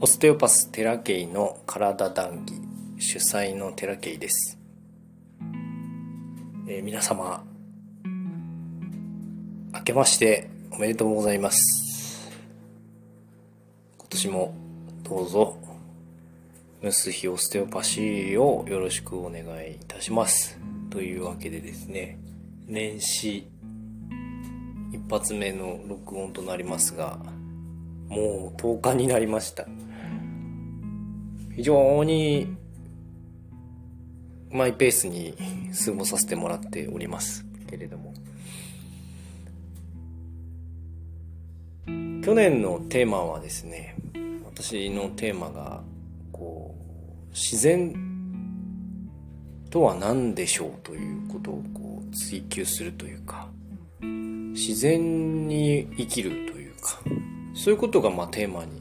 オステオパステラケイの体談義主催のテラケイです、えー、皆様明けましておめでとうございます。今年もどうぞムスヒオステオパシーをよろしくお願いいたします。というわけでですね年始一発目の録音となりますがもう10日になりました。非常にマイペースに過ごさせてもらっております。けれども。去年のテーマはですね私のテーマがこう自然とは何でしょうということをこう追求するというか自然に生きるというかそういうことがまあテーマに、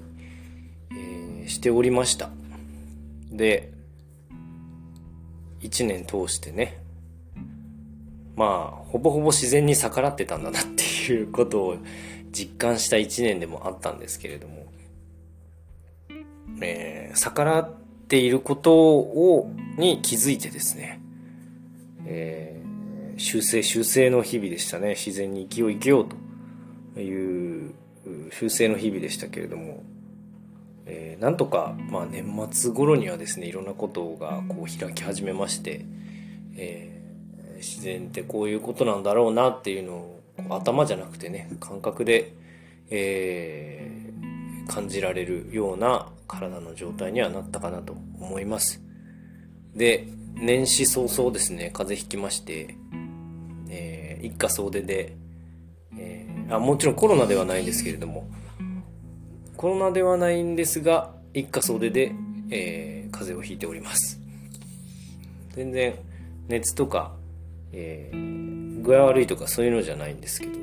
えー、しておりましたで1年通してねまあほぼほぼ自然に逆らってたんだなっていうことを実感した1年でもあったんですけれども、えー、逆らっていることをに気づいてですね、えー、修正修正の日々でしたね。自然に生きよう生きようという修正の日々でしたけれども、えー、なんとか、まあ、年末頃にはですねいろんなことがこう開き始めまして、えー、自然ってこういうことなんだろうなっていうのを頭じゃなくてね感覚で、えー、感じられるような体の状態にはなったかなと思います。で年始早々ですね風邪ひきまして、えー、一家総出で、えー、あもちろんコロナではないんですけれどもコロナではないんですが一家総出で、えー、風邪をひいております。全然熱とか、えー、具合悪いとかそういうのじゃないんですけど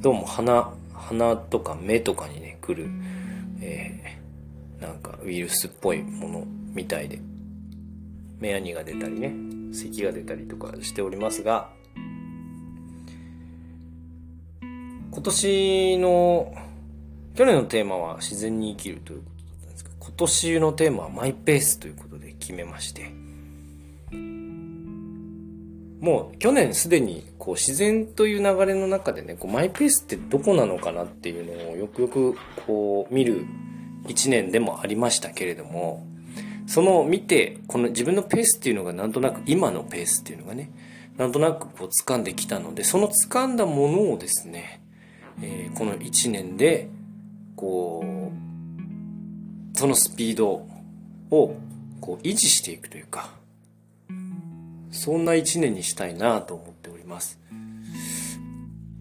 どうも鼻鼻とか目とかにね来る、えー、なんかウイルスっぽいものみたいで目やにが出たりね咳が出たりとかしておりますが今年の去年のテーマは自然に生きるということだったんですけど、今年のテーマはマイペースということで決めまして、もう去年すでにこう自然という流れの中でね、こうマイペースってどこなのかなっていうのをよくよくこう見る一年でもありましたけれども、その見て、この自分のペースっていうのがなんとなく今のペースっていうのがね、なんとなくこう掴んできたので、その掴んだものをですね、えー、この一年でこう、そのスピードをこう維持していくというか、そんな一年にしたいなと思っております。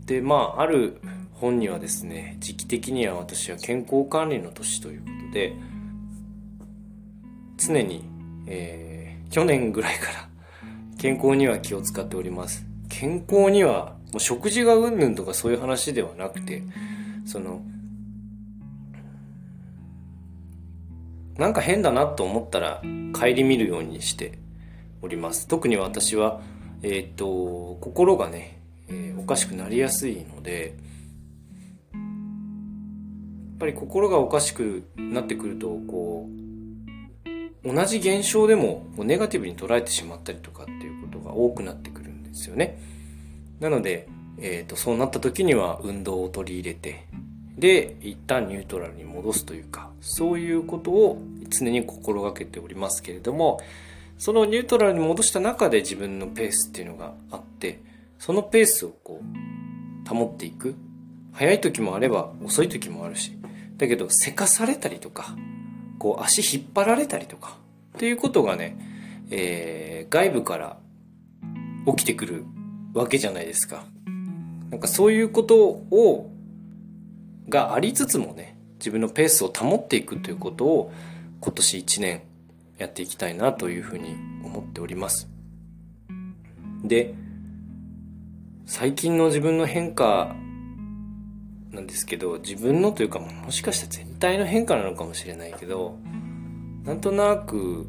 で、まあ、ある本にはですね、時期的には私は健康管理の年ということで、常に、えー、去年ぐらいから健康には気を使っております。健康には、もう食事がうんぬんとかそういう話ではなくて、その、なんか変だなと思ったら顧みるようにしております。特に私はえっ、ー、と心がね、えー、おかしくなりやすいのでやっぱり心がおかしくなってくるとこう同じ現象でもネガティブに捉えてしまったりとかっていうことが多くなってくるんですよね。なので、えーとそうなった時には運動を取り入れてで一旦ニュートラルに戻すというかそういうことを常に心がけておりますけれどもそのニュートラルに戻した中で自分のペースっていうのがあってそのペースをこう保っていく早い時もあれば遅い時もあるしだけどせかされたりとかこう足引っ張られたりとかっていうことがね、えー、外部から起きてくるわけじゃないですか。なんかそういうことをがありつつもね自分のペースを保っていくということを今年1年やっていきたいなというふうに思っております。で最近の自分の変化なんですけど自分のというかもしかしたら全体の変化なのかもしれないけどなんとなく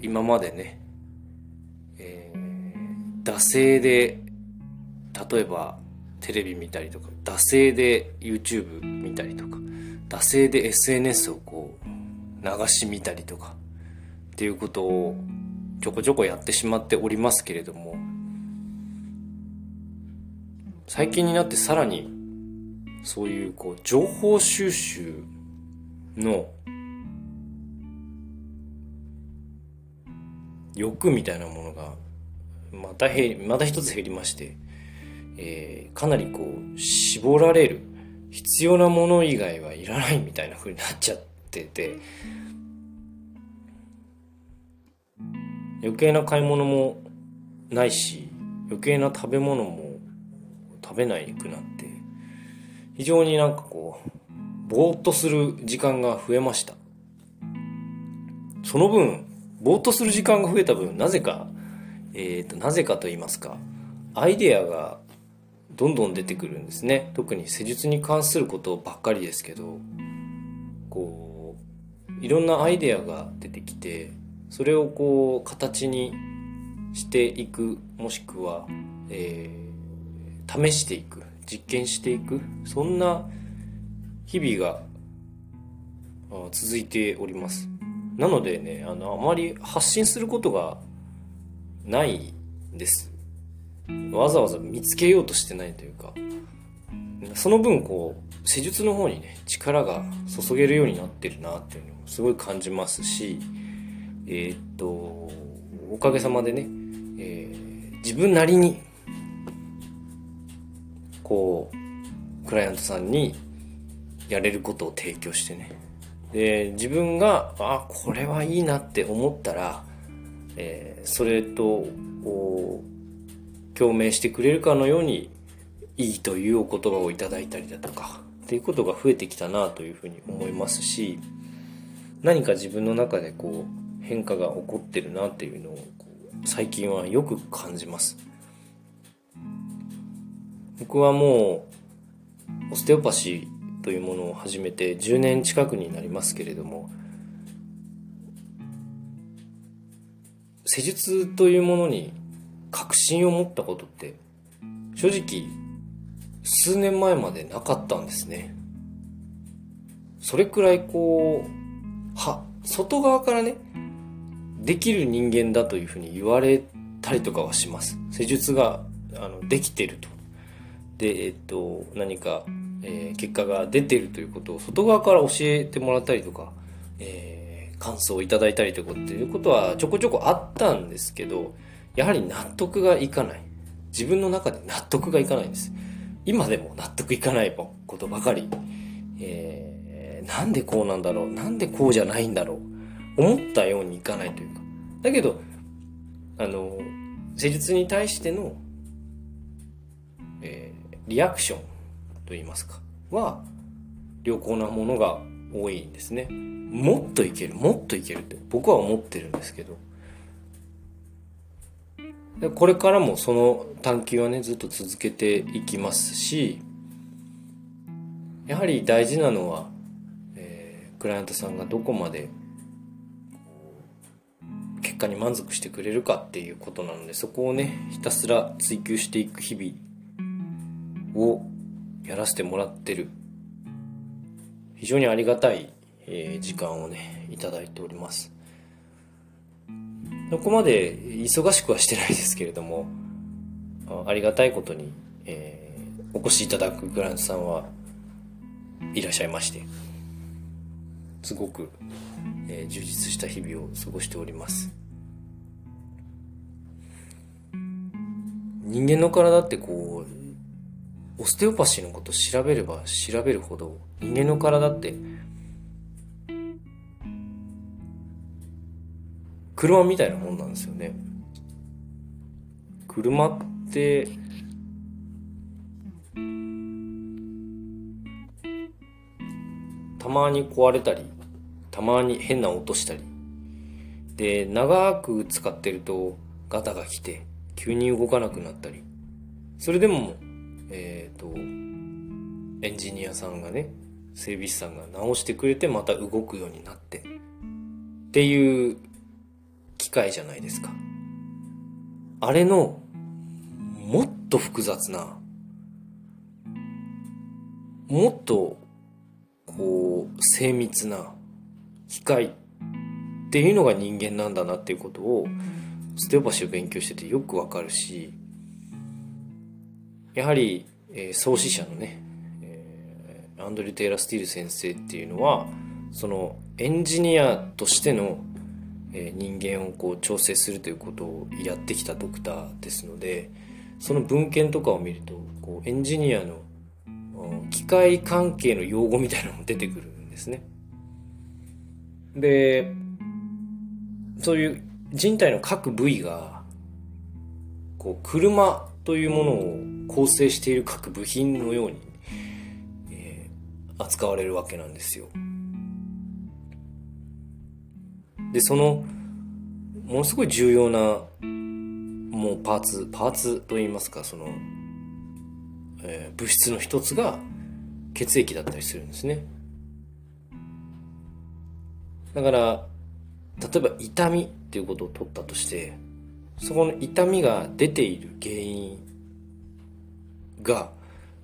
今までね、えー、惰性で例えばテレビ見たりとか惰性で YouTube 見たりとか惰性で SNS をこう流し見たりとかっていうことをちょこちょこやってしまっておりますけれども最近になってさらにそういうこう情報収集の欲みたいなものがまた減りまた一つ減りまして、えー、かなりこう絞られる。必要なもの以外はいらないみたいな風になっちゃってて。余計な買い物もないし余計な食べ物も食べないくなって非常になんかこうぼーっとする時間が増えました。その分ぼーっとする時間が増えた分なぜかえーと、なぜかと言いますかアイデアがどんどん出てくるんですね。特に施術に関することばっかりですけどこういろんなアイデアが出てきてそれをこう形にしていくもしくは、えー、試していく実験していくそんな日々が続いております。なのでねあのあまり発信することがないんです。わざわざ見つけようとしてないというかその分こう施術の方にね力が注げるようになってるなっていうのをすごい感じますしえー、っとおかげさまでね、えー、自分なりにこうクライアントさんにやれることを提供してね。で自分があこれはいいなって思ったらえー、それとこう共鳴してくれるかのようにいいというお言葉をいただいたりだとかっていうことが増えてきたなというふうに思いますし何か自分の中でこう変化が起こってるなっていうのを最近はよく感じます。僕はもうオステオパシーというものを始めて10年近くになりますけれども施術というものに確信を持ったことって正直数年前までなかったんですね。それくらいこうは外側からねできる人間だというふうに言われたりとかはします。施術があのできてると。でえっと何か、えー、結果が出てるということを外側から教えてもらったりとか、えー感想をいただいたりとかっていうことはちょこちょこあったんですけど、やはり納得がいかない。自分の中で納得がいかないんです。今でも納得いかないことばかり。えー、なんでこうなんだろうなんでこうじゃないんだろう思ったようにいかないというか。だけど、あの、施術に対しての、えー、リアクションといいますか、は、良好なものが多いんですね。もっといける、もっといけるって僕は思ってるんですけど。でこれからもその探求はね、ずっと続けていきますし、やはり大事なのは、えー、クライアントさんがどこまで結果に満足してくれるかっていうことなのでそこをねひたすら追求していく日々をやらせてもらってる非常にありがたい、えー、時間をね、いただいております。そこまで忙しくはしてないですけれども、ありがたいことに、えー、お越しいただくグラントさんはいらっしゃいまして、すごく、えー、充実した日々を過ごしております。人間の体ってこうオステオパシーのこと調べれば調べるほど人間の体って車みたいなもんなんですよね。車ってたまに壊れたりたまに変な音したり。で長く使ってるとガタが来て急に動かなくなったり。それでもえっ、ー、と、エンジニアさんがね、整備士さんが直してくれてまた動くようになって、っていう機械じゃないですか。あれの、もっと複雑な、もっと、こう精密な機械っていうのが人間なんだなっていうことをステオパシーを勉強しててよくわかるしやはり、えー、創始者のね、えー、アンドリュー・テイラー・スティール先生っていうのはそのエンジニアとしての、え、人間をこう調整するということをやってきたドクターですのでその文献とかを見るとこうエンジニアの機械関係の用語みたいなのも出てくるんですね。でそういう人体の各部位がこう車というものを構成している各部品のように、え、扱われるわけなんですよ。でそのものすごい重要なもうパーツパーツといいますかその、えー、物質の一つが血液だったりするんですね。だから例えば痛みっていうことを取ったとしてそこの痛みが出ている原因が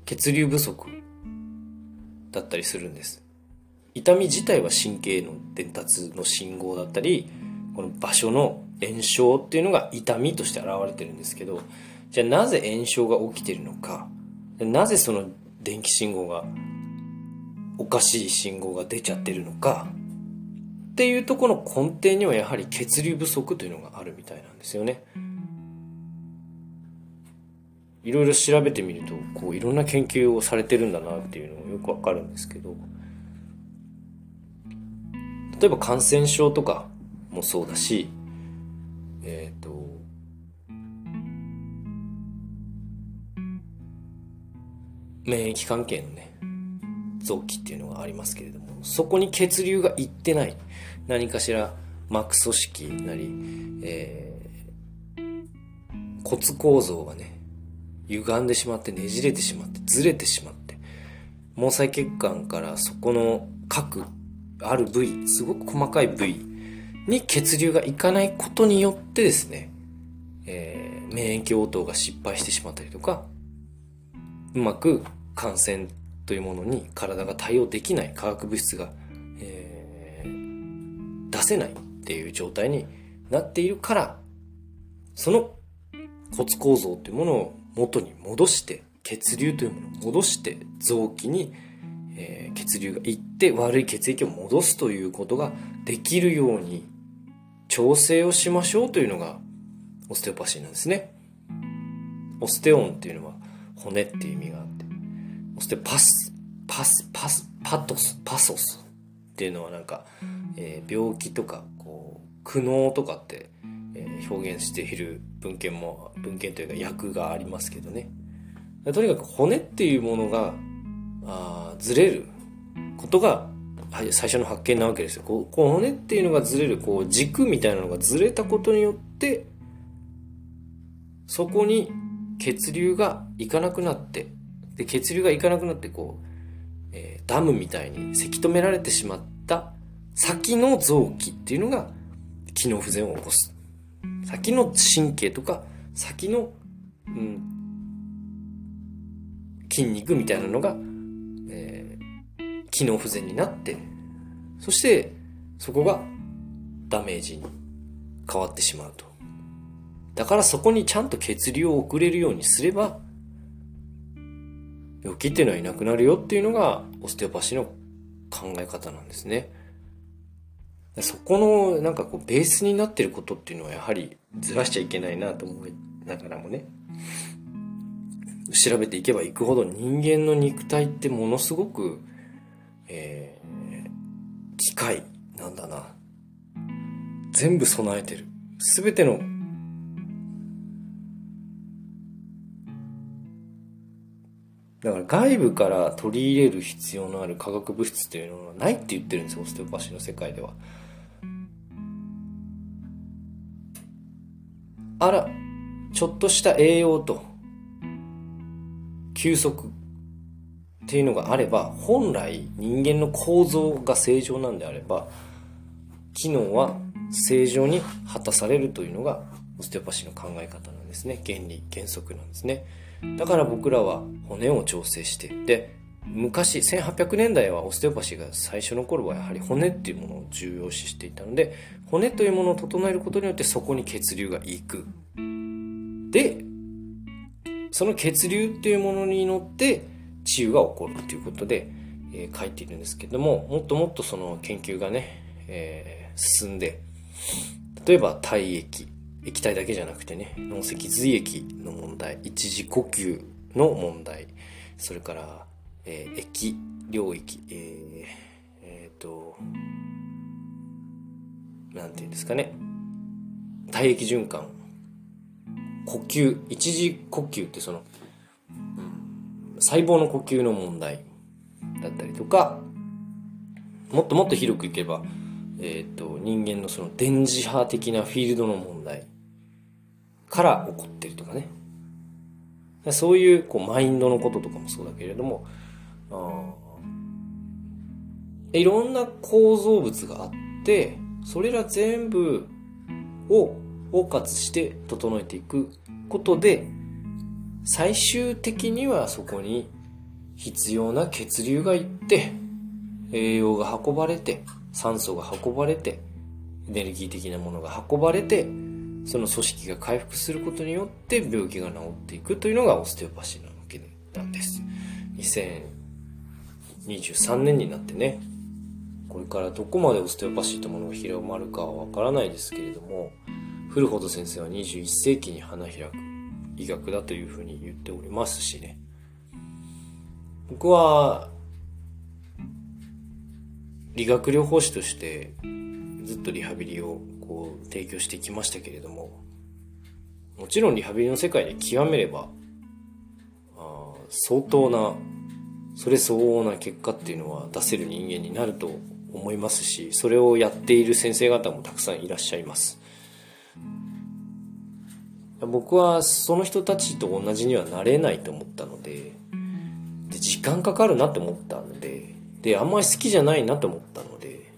血流不足だったりするんです。痛み自体は神経の伝達の信号だったりこの場所の炎症っていうのが痛みとして現れてるんですけどじゃあなぜ炎症が起きてるのかなぜその電気信号がおかしい信号が出ちゃってるのかっていうとこの根底にはやはり血流不足というのがあるみたいなんですよね。いろいろ調べてみるとこういろんな研究をされてるんだなっていうのがよくわかるんですけど例えば感染症とかもそうだしえっ、ー、と免疫関係のね臓器っていうのがありますけれどもそこに血流がいってない。何かしら膜組織なり、えー、骨構造がね歪んでしまってねじれてしまってずれてしまって毛細血管からそこの各ある部位すごく細かい部位に血流がいかないことによってですね、えー、免疫応答が失敗してしまったりとかうまく感染というものに体が対応できない化学物質が、えー、出せないっていう状態になっているからその骨構造というものを元に戻して血流というものを戻して臓器に、えー、血流がいって悪い血液を戻すということができるように調整をしましょうというのがオステオパシーなんですね。オステオンっていうのは骨っていう意味があって、オステパス、パス、パス、パトス、パソスっていうのはなんか、えー、病気とか、こう、苦悩とかって、えー、表現している文献も、文献というか訳がありますけどね。とにかく骨っていうものが、あずれることが最初の発見なわけですよ。こうこう骨っていうのがずれるこう軸みたいなのがずれたことによってそこに血流がいかなくなってで血流がいかなくなってこう、えー、ダムみたいにせき止められてしまった先の臓器っていうのが機能不全を起こす先の神経とか先の、うん、筋肉みたいなのが機能不全になって、そしてそこがダメージに変わってしまうと。だからそこにちゃんと血流を送れるようにすれば、病気っていうのはいなくなるよっていうのがオステオパシーの考え方なんですね。そこのなんかこうベースになってることっていうのはやはりずらしちゃいけないなと思いながらもね調べていけばいくほど人間の肉体ってものすごくえー、機械なんだな。全部備えてる。すべてのだから外部から取り入れる必要のある化学物質っていうのはないって言ってるんですよ、オステオパシーの世界では。あら、ちょっとした栄養と、休息、っていうのがあれば本来人間の構造が正常なんであれば機能は正常に果たされるというのがオステオパシーの考え方なんですね。原理原則なんですね。だから僕らは骨を調整してで昔1800年代はオステオパシーが最初の頃はやはり骨っていうものを重要視していたので骨というものを整えることによってそこに血流がいく。でその血流っていうものに乗って治癒が起こるということで、えー、書いているんですけどももっともっとその研究がね、えー、進んで例えば体液液体だけじゃなくてね脳脊髄液の問題一時呼吸の問題それからえー、液、領域、えー、えー、と、なんていうんですかね。体液循環、呼吸、一時呼吸ってその、細胞の呼吸の問題だったりとか、もっともっと広くいけば、えっ、ー、と、人間のその電磁波的なフィールドの問題から起こってるとかね。そういう、こう、マインドのこととかもそうだけれども、いろんな構造物があってそれら全部を包括して整えていくことで最終的にはそこに必要な血流がいって栄養が運ばれて酸素が運ばれてエネルギー的なものが運ばれてその組織が回復することによって病気が治っていくというのがオステオパシーなわけなんです。23年になってねこれからどこまでオステオパシーというものが広まるかはわからないですけれども古ほど先生は21世紀に花開く医学だというふうに言っておりますしね。僕は理学療法士としてずっとリハビリをこう提供してきましたけれどももちろんリハビリの世界で極めればあ相当なそれ相応な結果っていうのは出せる人間になると思いますしそれをやっている先生方もたくさんいらっしゃいます。僕はその人たちと同じにはなれないと思ったのでで時間かかるなって思ったのでであんまり好きじゃないなと思ったので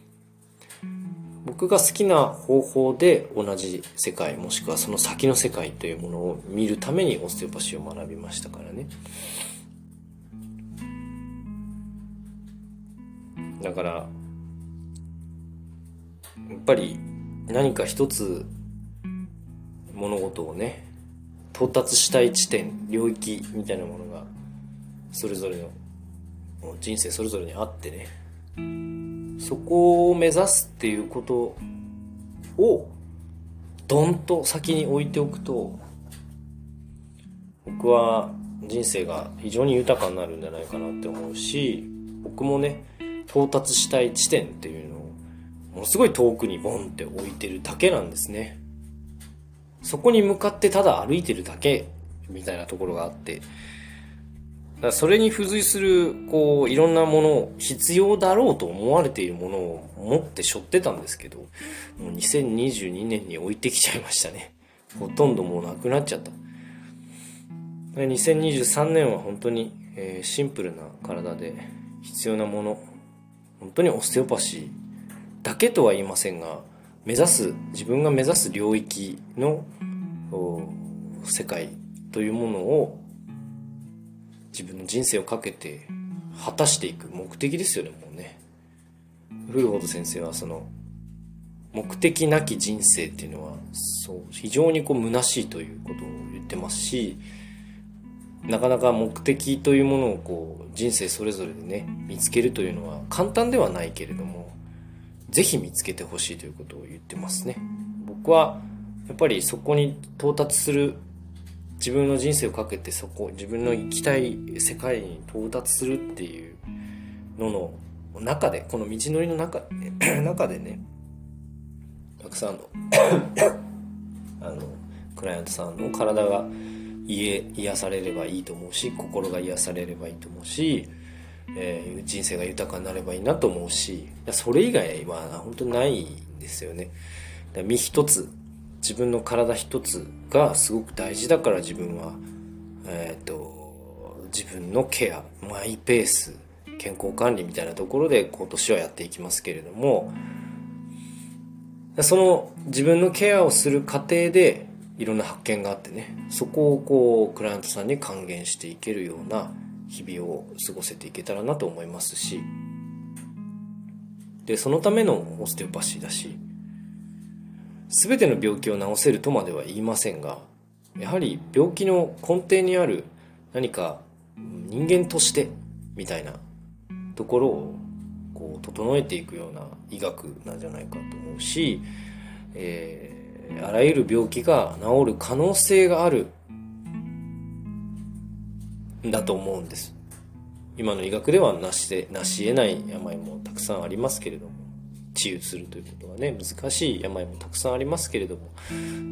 僕が好きな方法で同じ世界もしくはその先の世界というものを見るためにオステオパシーを学びましたからね。だからやっぱり何か一つ物事をね到達したい地点領域みたいなものがそれぞれの人生それぞれにあってねそこを目指すっていうことをドンと先に置いておくと僕は人生が非常に豊かになるんじゃないかなって思うし僕もね到達したい地点っていうのをものすごい遠くにボンって置いてるだけなんですね。そこに向かってただ歩いてるだけみたいなところがあって。だそれに付随するこういろんなもの必要だろうと思われているものを持って背負ってたんですけどもう2022年に置いてきちゃいましたね。ほとんどもうなくなっちゃった。2023年は本当に、えー、シンプルな体で必要なもの本当にオステオパシーだけとは言いませんが目指す自分が目指す領域の世界というものを自分の人生をかけて果たしていく目的ですよねもうね。古本先生はその目的なき人生っていうのはそう非常にこう虚しいということを言ってますしなかなか目的というものをこう人生それぞれでね見つけるというのは簡単ではないけれどもぜひ見つけてほしいということを言ってますね。僕はやっぱりそこに到達する自分の人生をかけてそこ自分の行きたい世界に到達するっていうのの中でこの道のりの中 中でねたくさんの あのクライアントさんの体が癒癒されればいいと思うし心が癒されればいいと思うし、えー、人生が豊かになればいいなと思うしそれ以外は本当ないんですよね。身一つ自分の体一つがすごく大事だから自分はえっ、ー、と自分のケアマイペース健康管理みたいなところで今年はやっていきますけれどもその自分のケアをする過程でいろんな発見があってねそこをこうクライアントさんに還元していけるような日々を過ごせていけたらなと思いますしでそのためのオステオパシーだし全ての病気を治せるとまでは言いませんがやはり病気の根底にある何か人間としてみたいなところをこう整えていくような医学なんじゃないかと思うし、えー、あらゆる病気が治る可能性があるだと思うんです。今の医学ではなしでなし得ない病もたくさんありますけれども治癒するということはね難しい病もたくさんありますけれども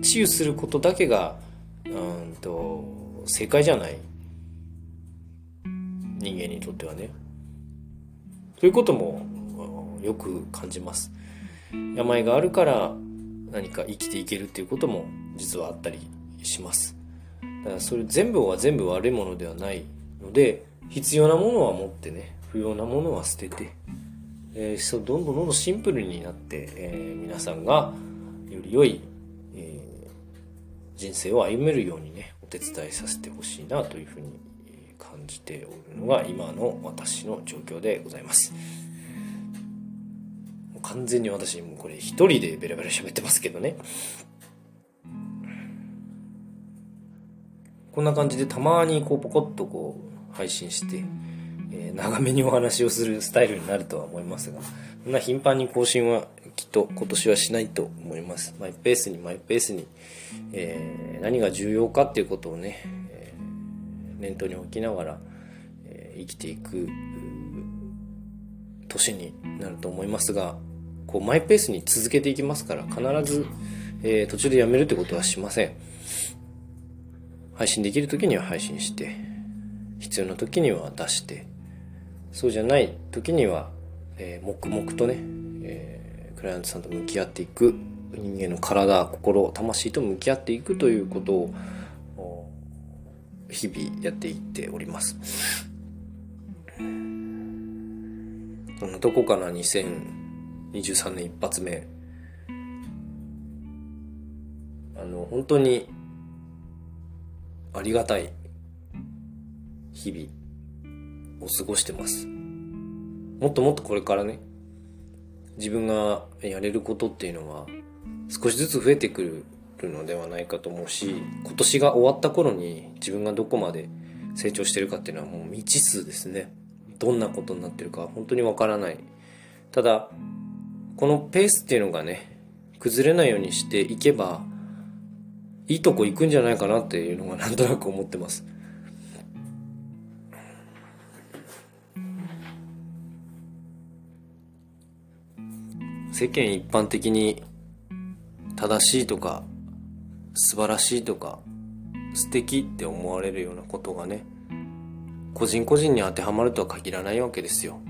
治癒することだけがうんと正解じゃない。人間にとってはね。ということもよく感じます。病があるから何か生きていけるっていうことも実はあったりします。だからそれ全部は全部悪いものではないので必要なものは持ってね不要なものは捨てて、えー、どんどんどんどんシンプルになって、えー、皆さんがより良い、えー、人生を歩めるようにねお手伝いさせてほしいなというふうに感じておるのが今の私の状況でございます。完全に私もこれ一人でベラベラ喋ってますけどね。こんな感じでたまにこうポコッとこう配信して、えー、長めにお話をするスタイルになるとは思いますが、そんな頻繁に更新はきっと今年はしないと思います。マイペースにマイペースに、えー、何が重要かっていうことをね、えー、念頭に置きながら、え生きていく年になると思いますが、こうマイペースに続けていきますから必ず、え途中でやめるってことはしません。配信できる時には配信して、必要な時には出して、そうじゃない時には、えー、黙々とね、えー、クライアントさんと向き合っていく、人間の体、心、魂と向き合っていくということを、日々やっていっております。そんなとこかな、2023年一発目。あの、本当にありがたい日々を過ごしてます。もっともっとこれからね、自分がやれることっていうのは少しずつ増えてくるのではないかと思うし、今年が終わった頃に自分がどこまで成長してるかっていうのはもう未知数ですね。どんなことになってるか本当にわからない。ただ、このペースっていうのがね、崩れないようにしていけば、いいとこ行くんじゃないかなっていうのがなんとなく思ってます。世間一般的に正しいとか素晴らしいとか素敵って思われるようなことがね個人個人に当てはまるとは限らないわけですよ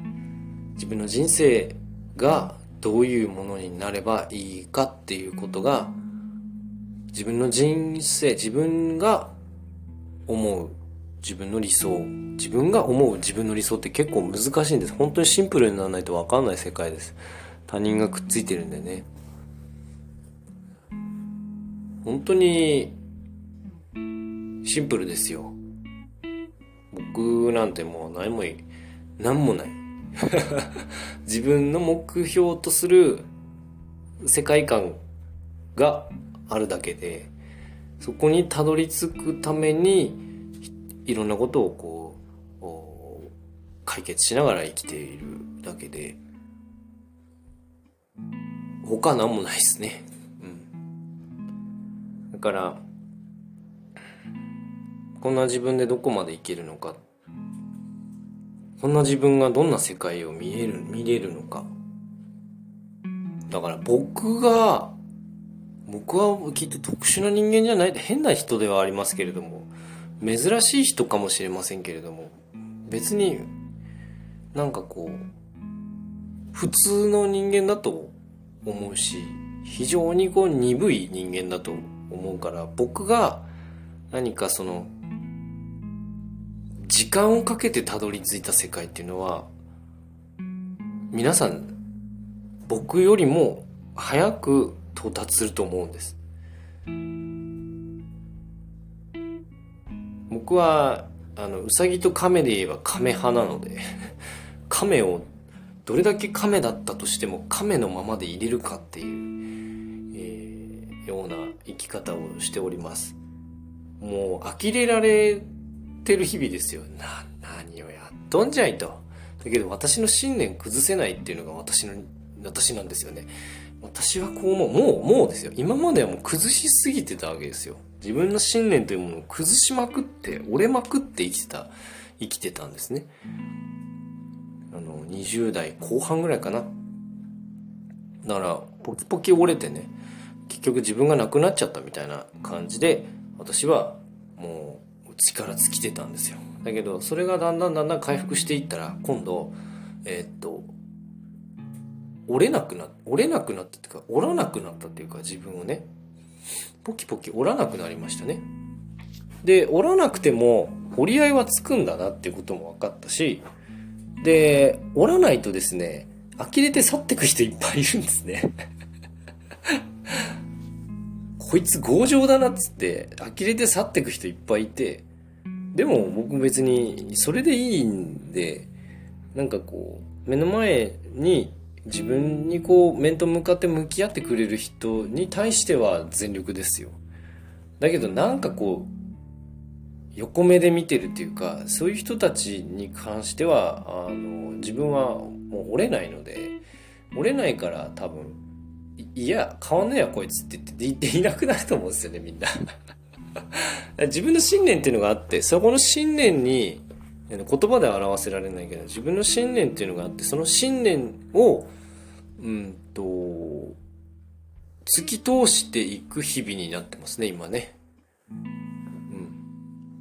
自分の人生がどういうものになればいいかっていうことが自分の人生、自分が思う自分の理想、自分が思う自分の理想って結構難しいんです。本当にシンプルにならないとわかんない世界です。他人がくっついてるんでね。本当にシンプルですよ。僕なんてもう何もいい、何もない。自分の目標とする世界観があるだけでそこにたどり着くためにいろんなことをこう解決しながら生きているだけで他何もないですね。うん。だからこんな自分でどこまでいけるのかこんな自分がどんな世界を見える見れるのかだから僕が僕はきっと特殊な人間じゃない変な人ではありますけれども珍しい人かもしれませんけれども別になんかこう普通の人間だと思うし非常にこう鈍い人間だと思うから僕が何かその時間をかけてたどり着いた世界っていうのは皆さん僕よりも早く到達すると思うんです。僕はあのウサギとカメで言えばカメ派なので カメをどれだけカメだったとしてもカメのままで入れるかっていう、えー、ような生き方をしております。もう呆れられてる日々ですよ。な何をやっとんじゃいと。だけど私の信念崩せないっていうのが私の私なんですよね。私はこう思う。もうもうですよ。今まではもう崩しすぎてたわけですよ。自分の信念というものを崩しまくって折れまくって生きてた生きてたんですね。あの20代後半ぐらいかな。だからポキポキ折れてね結局自分がなくなっちゃったみたいな感じで私はもう力尽きてたんですよ。だけどそれがだんだんだんだん回復していったら今度えー、っと折れなくな折れなくなったっていうか折らなくなったっていうか自分をね。ポキポキ折らなくなりましたね。で折らなくても折り合いはつくんだなっていうことも分かったしで折らないとですね呆れて去ってく人いっぱいいるんですね。こいつ強情だなっつって呆れて去ってく人いっぱいいてでも僕別にそれでいいんでなんかこう目の前に自分にこう面と向かって向き合ってくれる人に対しては全力ですよ。だけどなんかこう横目で見てるっていうかそういう人たちに関してはあの自分はもう折れないので折れないから多分いや変わんねえやこいつって言って いなくなると思うんですよねみんな。自分の信念っていうのがあってそこの信念に言葉では表せられないけど自分の信念っていうのがあってその信念をうんと突き通していく日々になってますね今ね。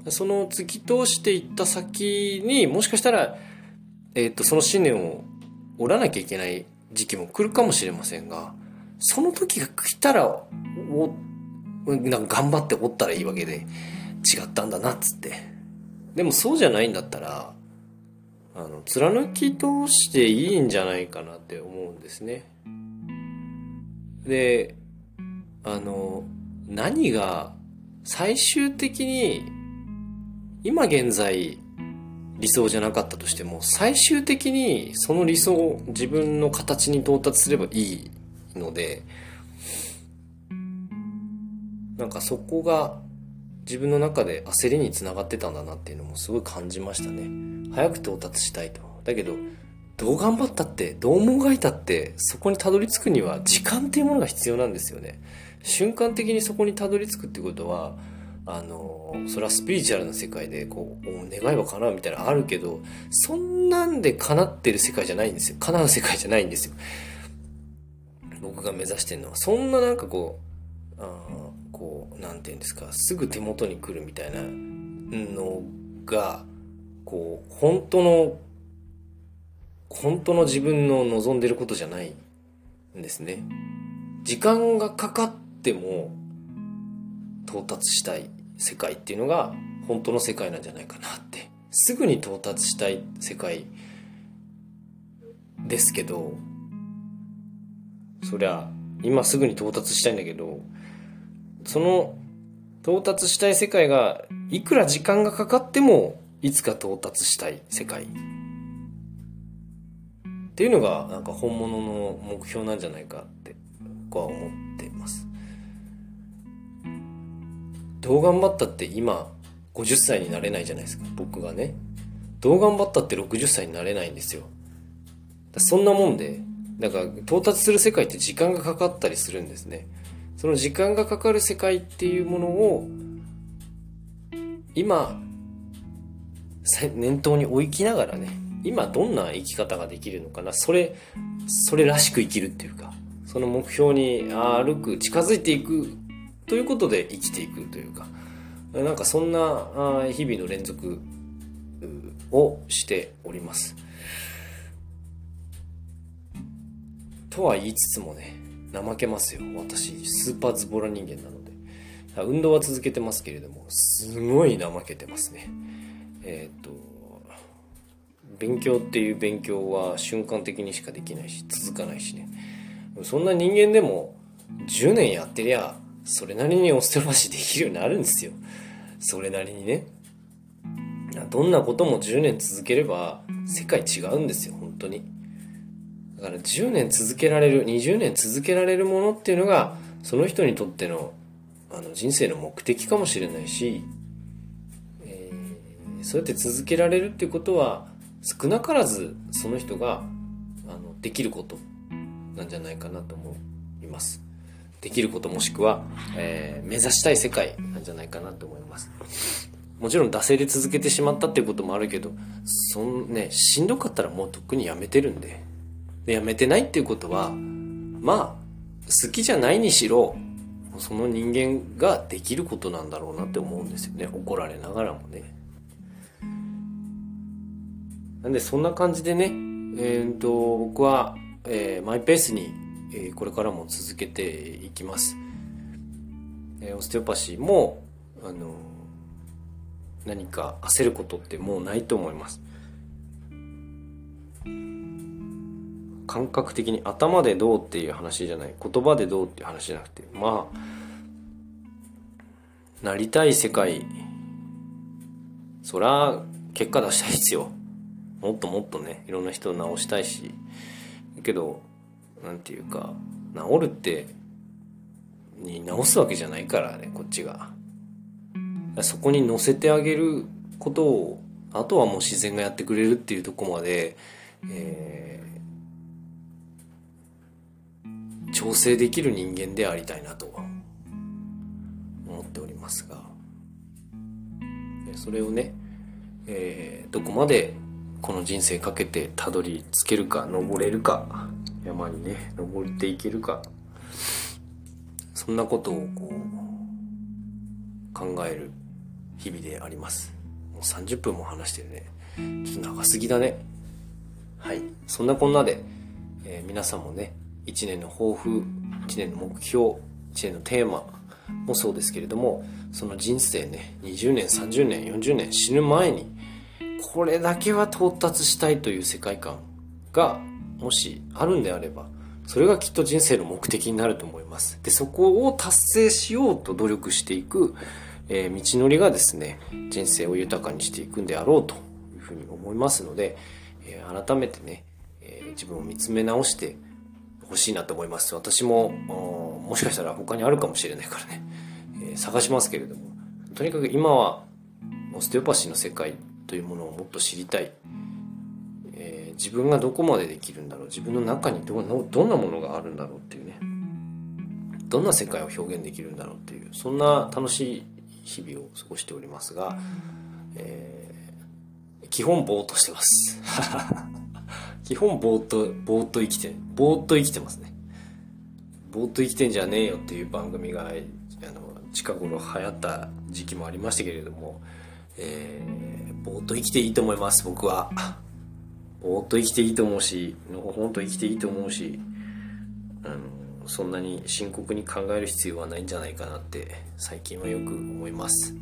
うん、その突き通していった先にもしかしたら、えー、とその信念を折らなきゃいけない時期も来るかもしれませんがその時が来たらおなんか頑張って折ったらいいわけで違ったんだなっつって。でもそうじゃないんだったら、あの、貫き通していいんじゃないかなって思うんですね。で、あの、何が最終的に今現在理想じゃなかったとしても最終的にその理想を自分の形に到達すればいいのでなんかそこが自分の中で焦りにつながってたんだなっていうのもすごい感じましたね。早く到達したいと。だけどどう頑張ったってどうもがいたってそこにたどり着くには時間っていうものが必要なんですよね。瞬間的にそこにたどり着くってことはあのそれはスピリチュアルな世界でこう願いは叶うみたいなのあるけどそんなんで叶ってる世界じゃないんですよ。叶う世界じゃないんですよ。僕が目指してるのは。そんななんかこうあこう何て言うんですかすぐ手元に来るみたいなのがこう本当の本当の自分の望んでることじゃないんですね。時間がかかっても到達したい世界っていうのが本当の世界なんじゃないかなって。すぐに到達したい世界ですけどそりゃ今すぐに到達したいんだけどその到達したい世界がいくら時間がかかってもいつか到達したい世界。っていうのがなんか本物の目標なんじゃないかって僕は思ってます。どう頑張ったって今50歳になれないじゃないですか。僕がね。どう頑張ったって60歳になれないんですよ。そんなもんでなんか到達する世界って時間がかかったりするんですね。その時間がかかる世界っていうものを今念頭に置きながらね今どんな生き方ができるのかなそれそれらしく生きるっていうかその目標に歩く近づいていくということで生きていくというかなんかそんな日々の連続をしております。とは言いつつもね怠けますよ。私スーパーズボラ人間なので。運動は続けてますけれどもすごい怠けてますね。えっ、と勉強っていう勉強は瞬間的にしかできないし続かないしね。そんな人間でも10年やってりゃそれなりにオステロシーできるようになるんですよ。それなりにね。どんなことも10年続ければ世界違うんですよ本当に。だから10年続けられる20年続けられるものっていうのがその人にとってのあの人生の目的かもしれないし、えー、そうやって続けられるっていうことは少なからずその人があのできることなんじゃないかなと思います。できることもしくは、えー、目指したい世界なんじゃないかなと思います。もちろん惰性で続けてしまったっていうこともあるけどそんねしんどかったらもうとっくにやめてるんで。でやめてないっていうことはまあ好きじゃないにしろその人間ができることなんだろうなって思うんですよね。怒られながらもね。なんでそんな感じでねえー、と僕は、えー、マイペースに、えー、これからも続けていきます、えー、オステオパシーもあの何か焦ることってもうないと思います。感覚的に頭でどうっていう話じゃない。言葉でどうっていう話じゃなくて。まあなりたい世界。そら結果出したいですよ。もっともっとねいろんな人を治したいし。けどなんていうか治るってに治すわけじゃないからねこっちが。そこに乗せてあげることをあとはもう自然がやってくれるっていうとこまで、え調整できる人間でありたいなと思っておりますが。それをね、えー、どこまでこの人生かけてたどり着けるか登れるか山にね登っていけるかそんなことをこう考える日々であります。もう30分も話してるねちょっと長すぎだね。はい。そんなこんなで、えー、皆さんもね1年の抱負1年の目標1年のテーマもそうですけれどもその人生ね20年30年40年死ぬ前にこれだけは到達したいという世界観がもしあるんであればそれがきっと人生の目的になると思います。でそこを達成しようと努力していく、えー、道のりがですね人生を豊かにしていくんであろうというふうに思いますので、えー、改めてね、えー、自分を見つめ直してほしいなと思います。私ももしかしたら他にあるかもしれないからね、え探しますけれども。とにかく今はオステオパシーの世界というものをもっと知りたい、えー、自分がどこまでできるんだろう。自分の中にどどんなものがあるんだろうっていうね。どんな世界を表現できるんだろうっていうそんな楽しい日々を過ごしておりますが、えー、基本ぼーっとしてます。基本ぼーっとぼーっと生きてぼーっと生きてますねぼーっと生きてんじゃねえよっていう番組があの近頃流行った時期もありましたけれども、えー、ぼーっと生きていいと思います、僕は。ぼーっと生きていいと思うし、のほほんと生きていいと思うし、あの、そんなに深刻に考える必要はないんじゃないかなって最近はよく思います。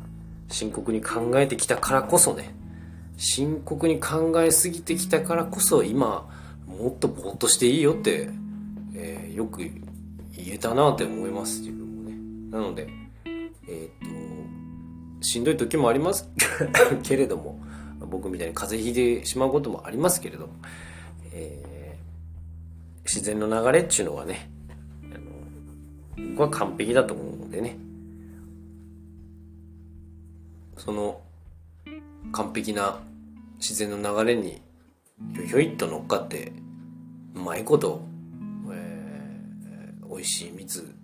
深刻に考えてきたからこそね、深刻に考えすぎてきたからこそ今、もっとぼーっとしていいよって、えー、よく言えたなって思います、自分もね。なので、えー、っと、しんどい時もあります けれども、僕みたいに風邪ひいてしまうこともありますけれども、えー、自然の流れっていうのはね、あの僕は完璧だと思うのでね、その完璧な自然の流れにひょいひょいっと乗っかって、うまいこと、えー、美味しい水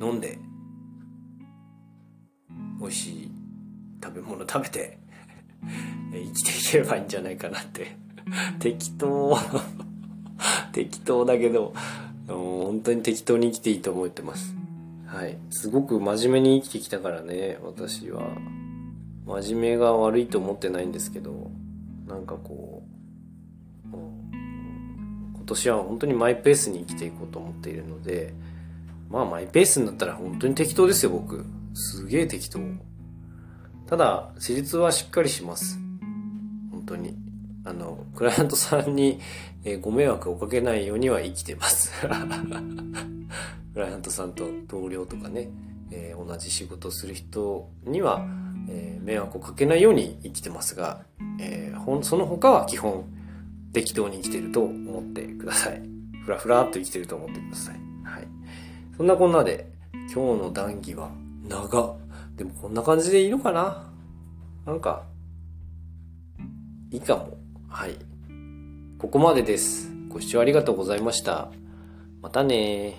飲んで、美味しい食べ物食べて 生きていければいいんじゃないかなって。適当。適当だけど本当に適当に生きていいと思ってます。はい。すごく真面目に生きてきたからね私は。真面目が悪いと思ってないんですけど。年は本当にマイペースに生きていこうと思っているのでまあマイペースになったら本当に適当ですよ僕。すげえ適当。ただ施術はしっかりします。本当に。あのクライアントさんに、えー、ご迷惑をかけないようには生きてます。クライアントさんと同僚とかね、えー、同じ仕事をする人には、えー、迷惑をかけないように生きてますが、えー、ほんその他は基本適当に生きてると思ってください。ふらふらっと生きてると思ってください。はい。そんなこんなで、今日の談義は長。でもこんな感じでいいのかな？なんか、いいかも。はい。ここまでです。ご視聴ありがとうございました。またね